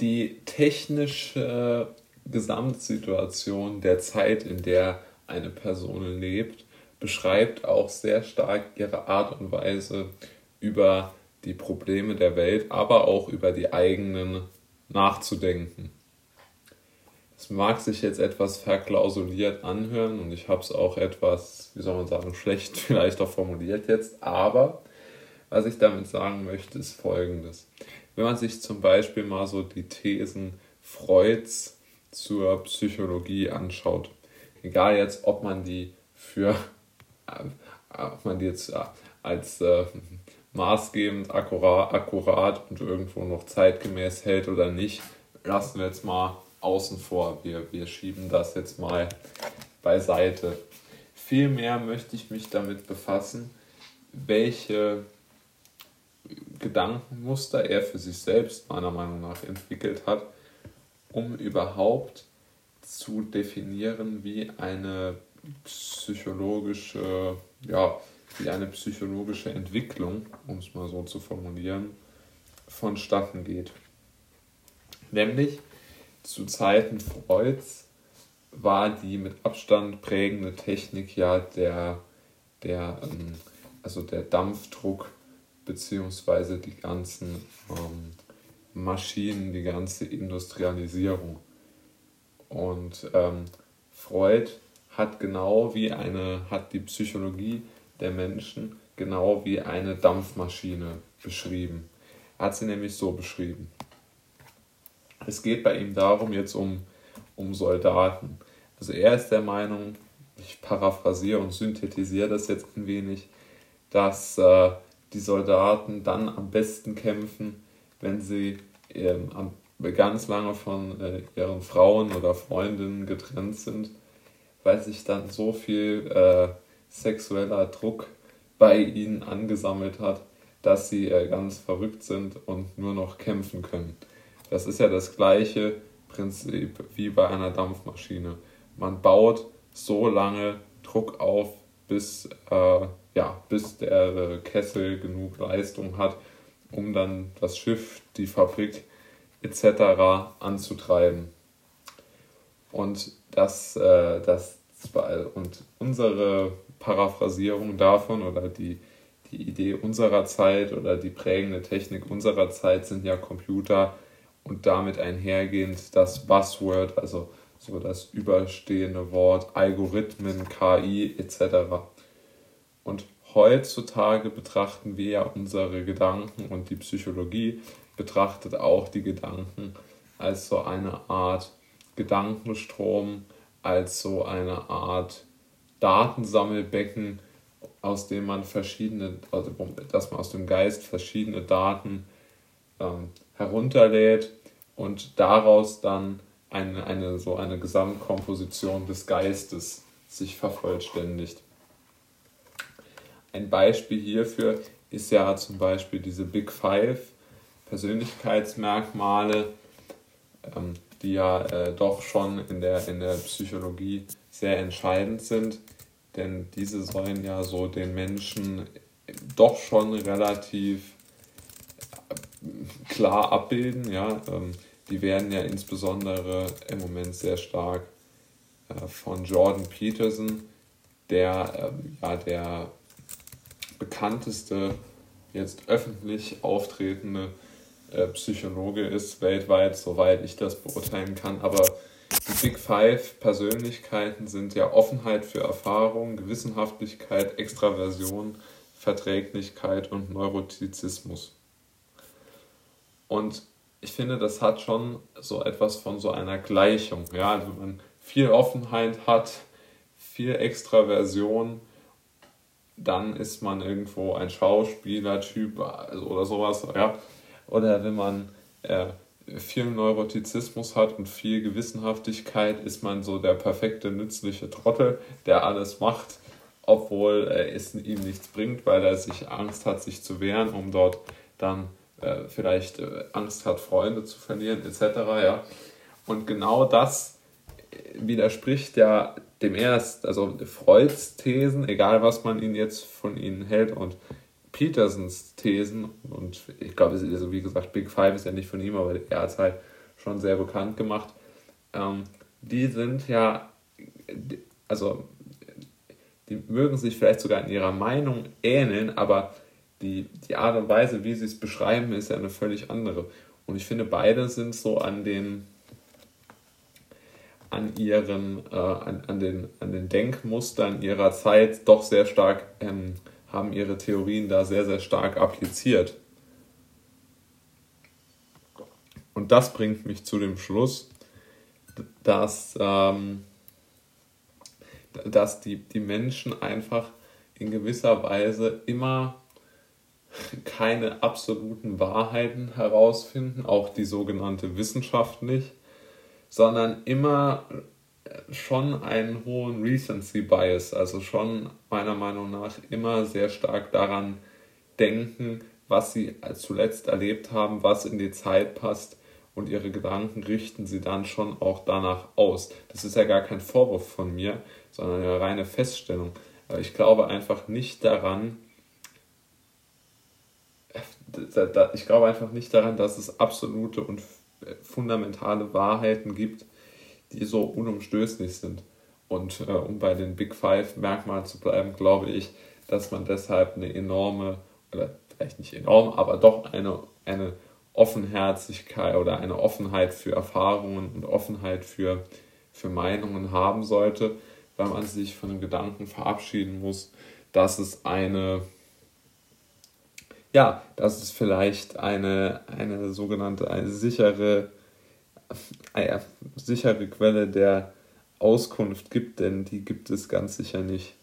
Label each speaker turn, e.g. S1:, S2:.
S1: die technische Gesamtsituation der Zeit, in der eine Person lebt, beschreibt auch sehr stark ihre Art und Weise über die Probleme der Welt, aber auch über die eigenen nachzudenken. Es mag sich jetzt etwas verklausuliert anhören und ich habe es auch etwas, wie soll man sagen, schlecht vielleicht auch formuliert jetzt, aber was ich damit sagen möchte, ist folgendes. Wenn man sich zum Beispiel mal so die Thesen Freuds zur Psychologie anschaut, egal jetzt, ob man die für, äh, ob man die jetzt äh, als äh, maßgebend, akkurat, akkurat und irgendwo noch zeitgemäß hält oder nicht, lassen wir jetzt mal außen vor. Wir, wir schieben das jetzt mal beiseite. Vielmehr möchte ich mich damit befassen, welche Gedankenmuster er für sich selbst meiner Meinung nach entwickelt hat, um überhaupt zu definieren, wie eine psychologische, ja, wie eine psychologische Entwicklung, um es mal so zu formulieren, vonstatten geht. Nämlich zu Zeiten Freuds war die mit Abstand prägende Technik ja der, der, ähm, also der Dampfdruck beziehungsweise die ganzen ähm, Maschinen, die ganze Industrialisierung. Und ähm, Freud hat genau wie eine, hat die Psychologie der Menschen genau wie eine Dampfmaschine beschrieben. Er hat sie nämlich so beschrieben. Es geht bei ihm darum, jetzt um, um Soldaten. Also er ist der Meinung, ich paraphrasiere und synthetisiere das jetzt ein wenig, dass äh, die Soldaten dann am besten kämpfen, wenn sie ähm, ganz lange von äh, ihren Frauen oder Freundinnen getrennt sind, weil sich dann so viel äh, sexueller Druck bei ihnen angesammelt hat, dass sie äh, ganz verrückt sind und nur noch kämpfen können. Das ist ja das gleiche Prinzip wie bei einer Dampfmaschine. Man baut so lange Druck auf, bis, äh, ja, bis der Kessel genug Leistung hat, um dann das Schiff, die Fabrik etc. anzutreiben. Und das, äh, das und unsere Paraphrasierung davon oder die, die Idee unserer Zeit oder die prägende Technik unserer Zeit sind ja Computer und damit einhergehend das Buzzword, also so das überstehende Wort Algorithmen, KI etc. Und heutzutage betrachten wir ja unsere Gedanken und die Psychologie betrachtet auch die Gedanken als so eine Art Gedankenstrom, als so eine Art Datensammelbecken, aus dem man verschiedene, also dass man aus dem Geist verschiedene Daten ähm, herunterlädt und daraus dann eine, eine, so eine Gesamtkomposition des Geistes sich vervollständigt. Ein Beispiel hierfür ist ja zum Beispiel diese Big Five Persönlichkeitsmerkmale, ähm, die ja äh, doch schon in der, in der Psychologie sehr entscheidend sind, denn diese sollen ja so den Menschen doch schon relativ äh, klar abbilden. Ja? Die werden ja insbesondere im Moment sehr stark äh, von Jordan Peterson, der ähm, ja der bekannteste, jetzt öffentlich auftretende äh, Psychologe ist weltweit, soweit ich das beurteilen kann. Aber die Big Five Persönlichkeiten sind ja Offenheit für Erfahrung, Gewissenhaftigkeit, Extraversion, Verträglichkeit und Neurotizismus. Und ich finde, das hat schon so etwas von so einer Gleichung. Ja, also wenn man viel Offenheit hat, viel Extraversion, dann ist man irgendwo ein Schauspielertyp also oder sowas. Ja, oder wenn man äh, viel Neurotizismus hat und viel Gewissenhaftigkeit, ist man so der perfekte, nützliche Trottel, der alles macht, obwohl äh, es ihm nichts bringt, weil er sich Angst hat, sich zu wehren, um dort dann äh, vielleicht äh, Angst hat, Freunde zu verlieren, etc. Ja. Und genau das äh, widerspricht ja dem erst, also Freuds Thesen, egal was man ihn jetzt von ihnen hält und Petersens Thesen und ich glaube, also wie gesagt, Big Five ist ja nicht von ihm, aber er hat es halt schon sehr bekannt gemacht. Ähm, die sind ja, also die mögen sich vielleicht sogar in ihrer Meinung ähneln, aber die, die Art und Weise, wie sie es beschreiben, ist ja eine völlig andere. Und ich finde, beide sind so an den, an ihren, äh, an, an, den, an den Denkmustern ihrer Zeit doch sehr stark, ähm, haben ihre Theorien da sehr, sehr stark appliziert. Und das bringt mich zu dem Schluss, dass, ähm, dass die, die Menschen einfach in gewisser Weise immer keine absoluten Wahrheiten herausfinden, auch die sogenannte Wissenschaft nicht, sondern immer schon einen hohen Recency Bias, also schon meiner Meinung nach immer sehr stark daran denken, was sie zuletzt erlebt haben, was in die Zeit passt und ihre Gedanken richten sie dann schon auch danach aus. Das ist ja gar kein Vorwurf von mir, sondern eine reine Feststellung. Ich glaube einfach nicht daran, ich glaube einfach nicht daran, dass es absolute und fundamentale Wahrheiten gibt, die so unumstößlich sind. Und äh, um bei den Big Five Merkmalen zu bleiben, glaube ich, dass man deshalb eine enorme, oder vielleicht nicht enorm, aber doch eine, eine Offenherzigkeit oder eine Offenheit für Erfahrungen und Offenheit für, für Meinungen haben sollte, weil man sich von dem Gedanken verabschieden muss, dass es eine ja, dass es vielleicht eine, eine sogenannte, eine sichere, eine sichere Quelle der Auskunft gibt, denn die gibt es ganz sicher nicht.